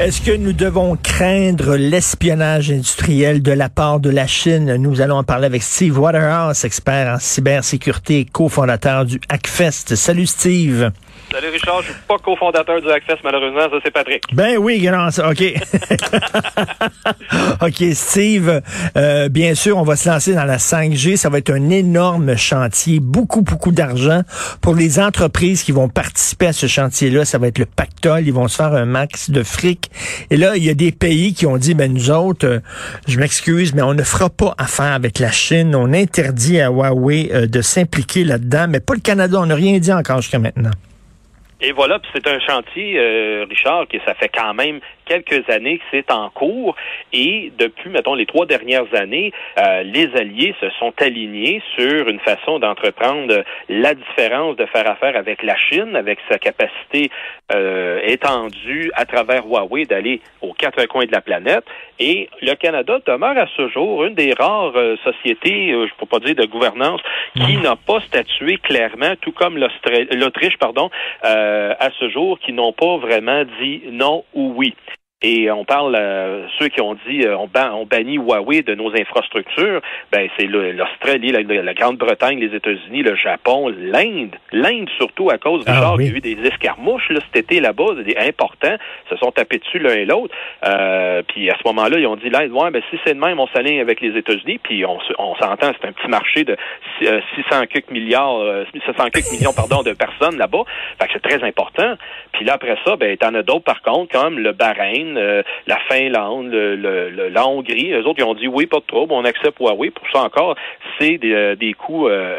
Est-ce que nous devons craindre l'espionnage industriel de la part de la Chine? Nous allons en parler avec Steve Waterhouse, expert en cybersécurité et cofondateur du Hackfest. Salut Steve. Salut Richard, je suis pas cofondateur du Hackfest, malheureusement, ça c'est Patrick. Ben oui, grand, ça, OK. OK, Steve, euh, bien sûr, on va se lancer dans la 5G. Ça va être un énorme chantier, beaucoup, beaucoup d'argent. Pour les entreprises qui vont participer à ce chantier-là, ça va être le pactole. Ils vont se faire un max de fric. Et là, il y a des pays qui ont dit, ben nous autres, euh, je m'excuse, mais on ne fera pas affaire avec la Chine. On interdit à Huawei euh, de s'impliquer là-dedans, mais pas le Canada. On n'a rien dit encore jusqu'à maintenant. Et voilà, puis c'est un chantier, euh, Richard, qui ça fait quand même quelques années que c'est en cours. Et depuis, mettons, les trois dernières années, euh, les alliés se sont alignés sur une façon d'entreprendre la différence de faire affaire avec la Chine, avec sa capacité euh, étendue à travers Huawei d'aller aux quatre coins de la planète. Et le Canada demeure à ce jour une des rares euh, sociétés, euh, je ne peux pas dire de gouvernance, qui n'a pas statué clairement, tout comme l'Autriche, pardon, euh, à ce jour, qui n'ont pas vraiment dit non ou oui. Et on parle, euh, ceux qui ont dit euh, on, ban, on, bannit Huawei de nos infrastructures, ben c'est l'Australie, la, la Grande-Bretagne, les États-Unis, le Japon, l'Inde. L'Inde surtout à cause du Ah, genre, oui. il y a eu des escarmouches là, cet été là-bas, des importants, se sont tapés dessus l'un et l'autre. Euh, puis à ce moment-là, ils ont dit l'Inde, ouais, ben si c'est de même, on s'aligne avec les États-Unis, puis on, on s'entend, c'est un petit marché de six- euh, 600 quelques milliards, euh, 600 quelques millions pardon de personnes là-bas. Fait que c'est très important. Puis là après ça, ben t'en as d'autres par contre, comme le Bahreïn, euh, la Finlande, le, le- le- la Hongrie. Eux autres, ils ont dit oui, pas de trouble, on accepte Huawei. Pour ça encore, c'est des, euh, des coûts euh,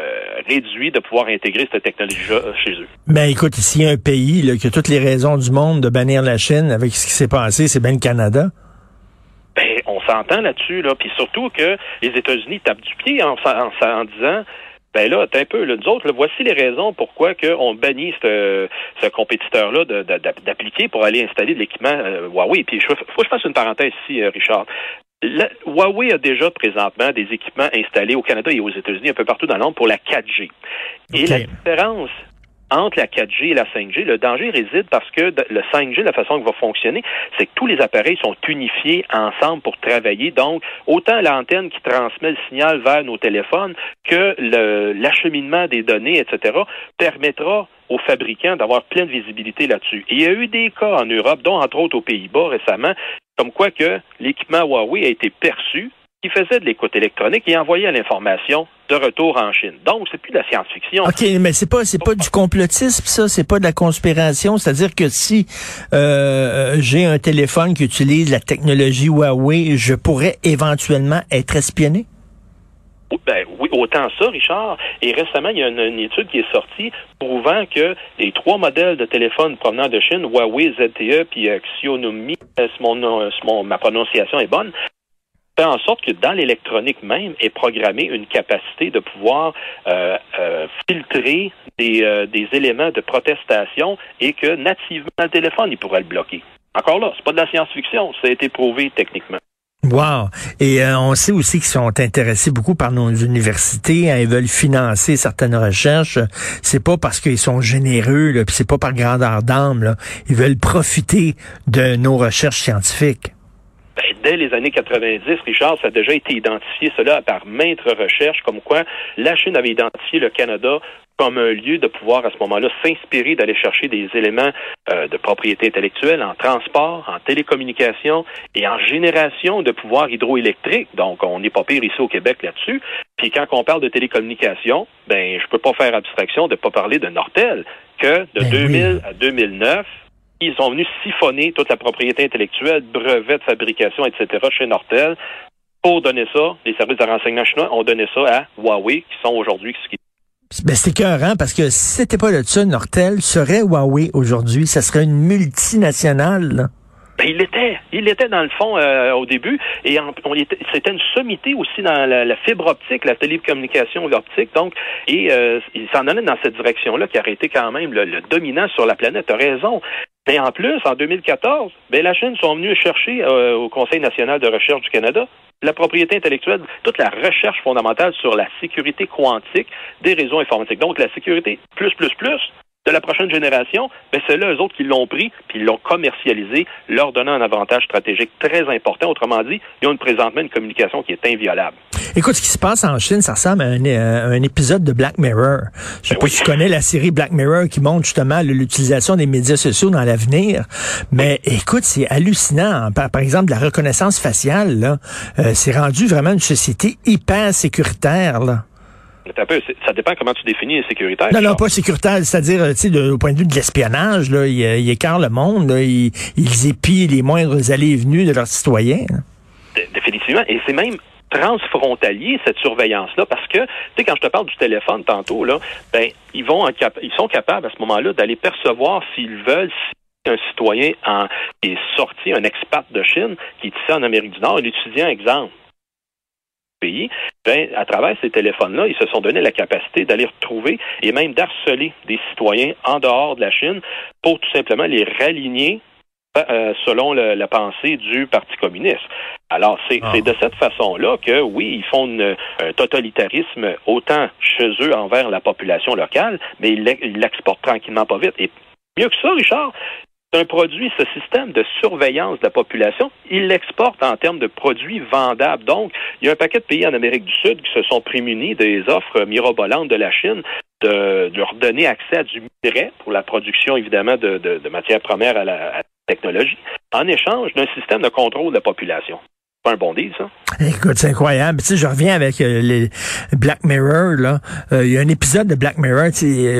réduits de pouvoir intégrer cette technologie-là chez eux. Ben écoute, s'il y a un pays là, qui a toutes les raisons du monde de bannir la Chine avec ce qui s'est passé, c'est bien le Canada. Ben, on s'entend là-dessus, là. Puis surtout que les États-Unis tapent du pied en, en, en disant ben là, t'es un peu, là, nous autres, là, voici les raisons pourquoi que on bannit ce, ce compétiteur-là d'appliquer pour aller installer de l'équipement euh, Huawei. Puis il faut que je fasse une parenthèse ici, euh, Richard. La- Huawei a déjà présentement des équipements installés au Canada et aux États-Unis, un peu partout dans le monde, pour la 4G. Et la différence entre la 4G et la 5G, le danger réside parce que le 5G, la façon qu'il va fonctionner, c'est que tous les appareils sont unifiés ensemble pour travailler. Donc, autant l'antenne qui transmet le signal vers nos téléphones que l'acheminement des données, etc., permettra aux fabricants d'avoir pleine visibilité là-dessus. Il y a eu des cas en Europe, dont entre autres aux Pays-Bas récemment, comme quoi que l'équipement Huawei a été perçu qui faisait de l'écoute électronique et envoyait l'information de retour en Chine. Donc, c'est plus de la science-fiction. OK, mais c'est pas c'est pas du complotisme ça, c'est pas de la conspiration, c'est-à-dire que si euh, j'ai un téléphone qui utilise la technologie Huawei, je pourrais éventuellement être espionné? Ben oui, autant ça, Richard. Et récemment, il y a une, une étude qui est sortie prouvant que les trois modèles de téléphone provenant de Chine, Huawei, ZTE, puis euh, Xiaomi, euh, si mon, nom- si mon- ma prononciation est bonne, fait en sorte que dans l'électronique même est programmée une capacité de pouvoir euh, euh, filtrer des, euh, des éléments de protestation et que nativement le téléphone, il pourrait le bloquer. Encore là, c'est pas de la science-fiction, ça a été prouvé techniquement. Wow. Et euh, on sait aussi qu'ils sont intéressés beaucoup par nos universités, hein, ils veulent financer certaines recherches. C'est pas parce qu'ils sont généreux, puis c'est pas par grandeur d'âme. Ils veulent profiter de nos recherches scientifiques. Ben, dès les années 90, Richard, ça a déjà été identifié, cela par maintes recherches, comme quoi la Chine avait identifié le Canada comme un lieu de pouvoir à ce moment-là s'inspirer d'aller chercher des éléments euh, de propriété intellectuelle en transport, en télécommunication et en génération de pouvoir hydroélectrique. Donc, on n'est pas pire ici au Québec là-dessus. Puis quand on parle de télécommunication, ben je peux pas faire abstraction de pas parler de Nortel, que de Ben 2000 oui. à 2009, ils sont venus siphonner toute la propriété intellectuelle, brevets de fabrication, etc. chez Nortel. Pour donner ça, les services de renseignement chinois ont donné ça à Huawei, qui sont aujourd'hui ce qui Ben, c'est écœurant parce que si c'était pas de ça, Nortel serait Huawei aujourd'hui. Ça serait une multinationale. là. Ben, il l'était. Il l'était dans le fond euh, au début. Et en- on était- c'était une sommité aussi dans la, la fibre optique, la télécommunication optique. Donc, et euh, il s'en allait dans cette direction-là qui aurait été quand même le, le dominant sur la planète. T'as raison. Mais en plus, en 2014, ben, la Chine sont venus chercher euh, au Conseil national de recherche du Canada la propriété intellectuelle, toute la recherche fondamentale sur la sécurité quantique des réseaux informatiques. Donc, la sécurité plus, plus, plus de la prochaine génération, ben c'est là eux autres qui l'ont pris puis ils l'ont commercialisé, leur donnant un avantage stratégique très important. Autrement dit, ils ont une, présentement une communication qui est inviolable. Écoute, ce qui se passe en Chine, ça ressemble à un, euh, épisode de Black Mirror. Je sais ben pas si tu connais la série Black Mirror qui montre justement l'utilisation des médias sociaux dans l'avenir. Mais écoute, c'est hallucinant. Par, par, exemple, la reconnaissance faciale, euh, c'est rendu vraiment une société hyper sécuritaire. Là ça dépend comment tu définis sécuritaire. Non, non, pas sécuritaire, c'est-à-dire, tu sais, au point de vue de l'espionnage, là, ils, ils écartent le monde, là, ils, épient les moindres allées et venues de leurs citoyens. Définitivement, et c'est même transfrontalier cette surveillance-là, parce que, tu sais, quand je te parle du téléphone tantôt, là, ben, ils vont, ils sont capables à ce moment-là d'aller percevoir s'ils veulent, si un citoyen en, est sorti, un expat de Chine, qui est ici en Amérique du Nord, un étudiant, exemple, pays, ben, à travers ces téléphones-là, ils se sont donné la capacité d'aller retrouver et même d'harceler des citoyens en dehors de la Chine pour tout simplement les raligner euh, selon la pensée du Parti communiste. Alors, c'est ah. de cette façon-là que, oui, ils font un totalitarisme autant chez eux envers la population locale, mais ils l'exportent tranquillement pas vite. Et mieux que ça, Richard, un produit, ce système de surveillance de la population, il l'exporte en termes de produits vendables. Donc, il y a un paquet de pays en Amérique du Sud qui se sont prémunis des offres mirobolantes de la Chine de, leur donner accès à du minerai pour la production, évidemment, de, matières premières à la technologie, en échange d'un système de contrôle de la population un bon deal, ça. Écoute, c'est incroyable. Tu sais, je reviens avec euh, les Black Mirror, là. Euh, il y a un épisode de Black Mirror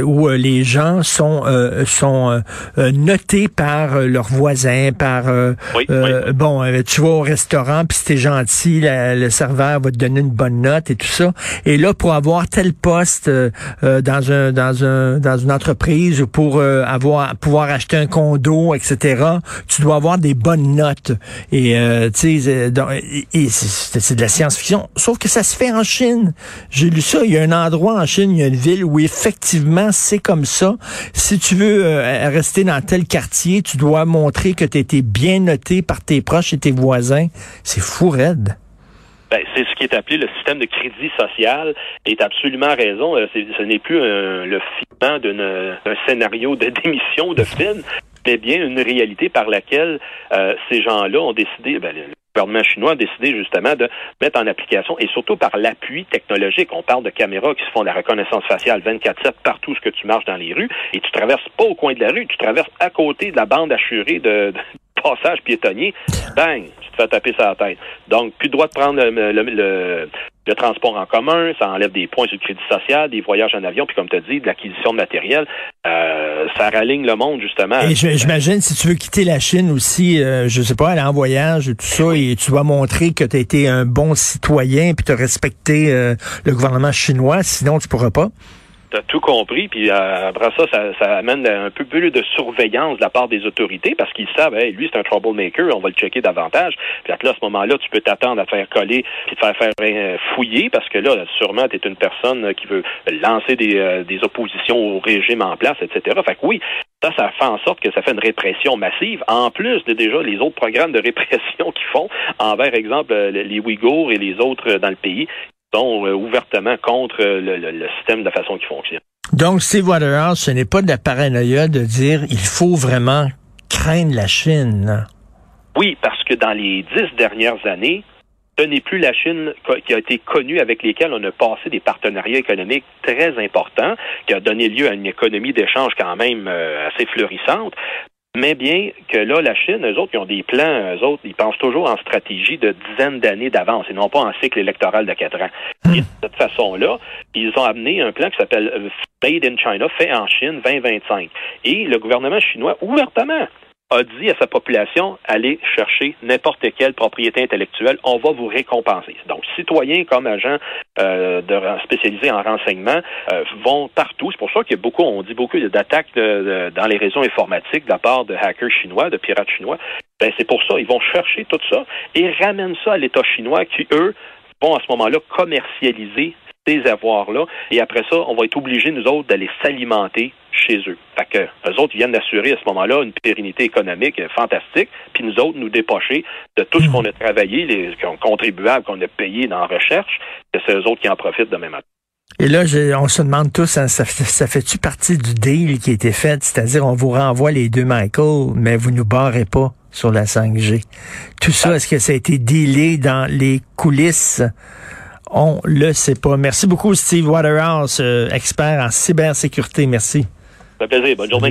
où euh, les gens sont sont notés par leurs voisins, par bon, tu vas au restaurant, puis si t'es gentil, le serveur va te donner une bonne note et tout ça. Et là, pour avoir tel poste dans un dans un dans une entreprise ou pour avoir pouvoir acheter un condo, etc., tu dois avoir des bonnes notes. Et tu sais, et, c'est de la science-fiction. Sauf que ça se fait en Chine. J'ai lu ça. Il y a un endroit en Chine, il y a une ville où effectivement c'est comme ça. Si tu veux euh, rester dans tel quartier, tu dois montrer que tu été bien noté par tes proches et tes voisins. C'est fou raide. Ben, c'est ce qui est appelé le système de crédit social. Et absolument raison. Euh, ce n'est plus le filament d'un scénario de démission de film, mais bien une réalité par laquelle euh, ces gens-là ont décidé. Ben, gouvernement chinois a décidé justement de mettre en application et surtout par l'appui technologique. On parle de caméras qui se font de la reconnaissance faciale 24-7 partout ce que tu marches dans les rues et tu traverses pas au coin de la rue, tu traverses à côté de la bande assurée de, passage piétonnier. Bang! Tu te fais taper sur la tête. Donc, plus droit de prendre le, le transport en commun, ça enlève des points sur le crédit social, des voyages en avion, puis comme tu as dit, de l'acquisition de matériel. Euh, ça raligne le monde, justement. Et j'imagine, si tu veux quitter la Chine aussi, euh, je sais pas, aller en voyage et tout ça, et tu dois montrer que tu as été un bon citoyen, puis tu as respecté euh, le gouvernement chinois, sinon tu pourras pas tu as tout compris, puis euh, après ça, ça, amène un peu plus de surveillance de la part des autorités parce qu'ils savent, lui, c'est un troublemaker, on va le checker davantage. Puis là, à ce moment-là, tu peux t'attendre à faire coller puis te faire faire euh, fouiller parce que là, sûrement, tu es une personne qui veut lancer des, euh, des oppositions au régime en place, etc. Fait que oui, ça, ça fait en sorte que ça fait une répression massive, en plus de déjà les autres programmes de répression qu'ils font envers, exemple, les Ouïghours et les autres dans le pays sont euh, ouvertement contre euh, le, système de la façon qu'il fonctionne. Donc, ces Waterhouse, ce n'est pas de la paranoïa de dire il faut vraiment craindre la Chine. Oui, parce que dans les dix dernières années, ce n'est plus la Chine qui a été connue avec lesquelles on a passé des partenariats économiques très importants, qui a donné lieu à une économie d'échange quand même euh, assez florissante mais bien que là, la Chine, eux autres, ils ont des plans, eux autres, ils pensent toujours en stratégie de dizaines d'années d'avance et non pas en cycle électoral de quatre ans. Hmm. Et de cette façon-là, ils ont amené un plan qui s'appelle euh, Made in China, fait en Chine 2025. Et le gouvernement chinois, ouvertement, a dit à sa population, allez chercher n'importe quelle propriété intellectuelle, on va vous récompenser. Donc, citoyens comme agents euh, de, spécialisés en renseignement euh, vont partout. C'est pour ça qu'il y a beaucoup, on dit beaucoup d'attaques dans les réseaux informatiques de la part de hackers chinois, de pirates chinois. Ben, c'est pour ça, ils vont chercher tout ça et ramènent ça à l'État chinois qui, eux, vont à ce moment-là commercialiser ces avoirs-là. Et après ça, on va être obligé, nous autres, d'aller s'alimenter chez eux. Fait que eux autres viennent d'assurer à ce moment-là une pérennité économique fantastique, puis nous autres nous dépocher de tout ce hmm. qu'on a travaillé, les contribuables qu'on a payés dans la recherche, que c'est eux autres qui en profitent demain matin. Et là, on se demande tous, hein, ça, ça fait-tu partie du deal qui a été fait? C'est-à-dire, on vous renvoie les deux Michael, mais vous nous barrez pas sur la 5G. Tout ça, est-ce que ça a été dealé dans les coulisses? On le sait pas. Merci beaucoup, Steve Waterhouse, euh, expert en cybersécurité. Merci. Ça fait plaisir. Bonne journée.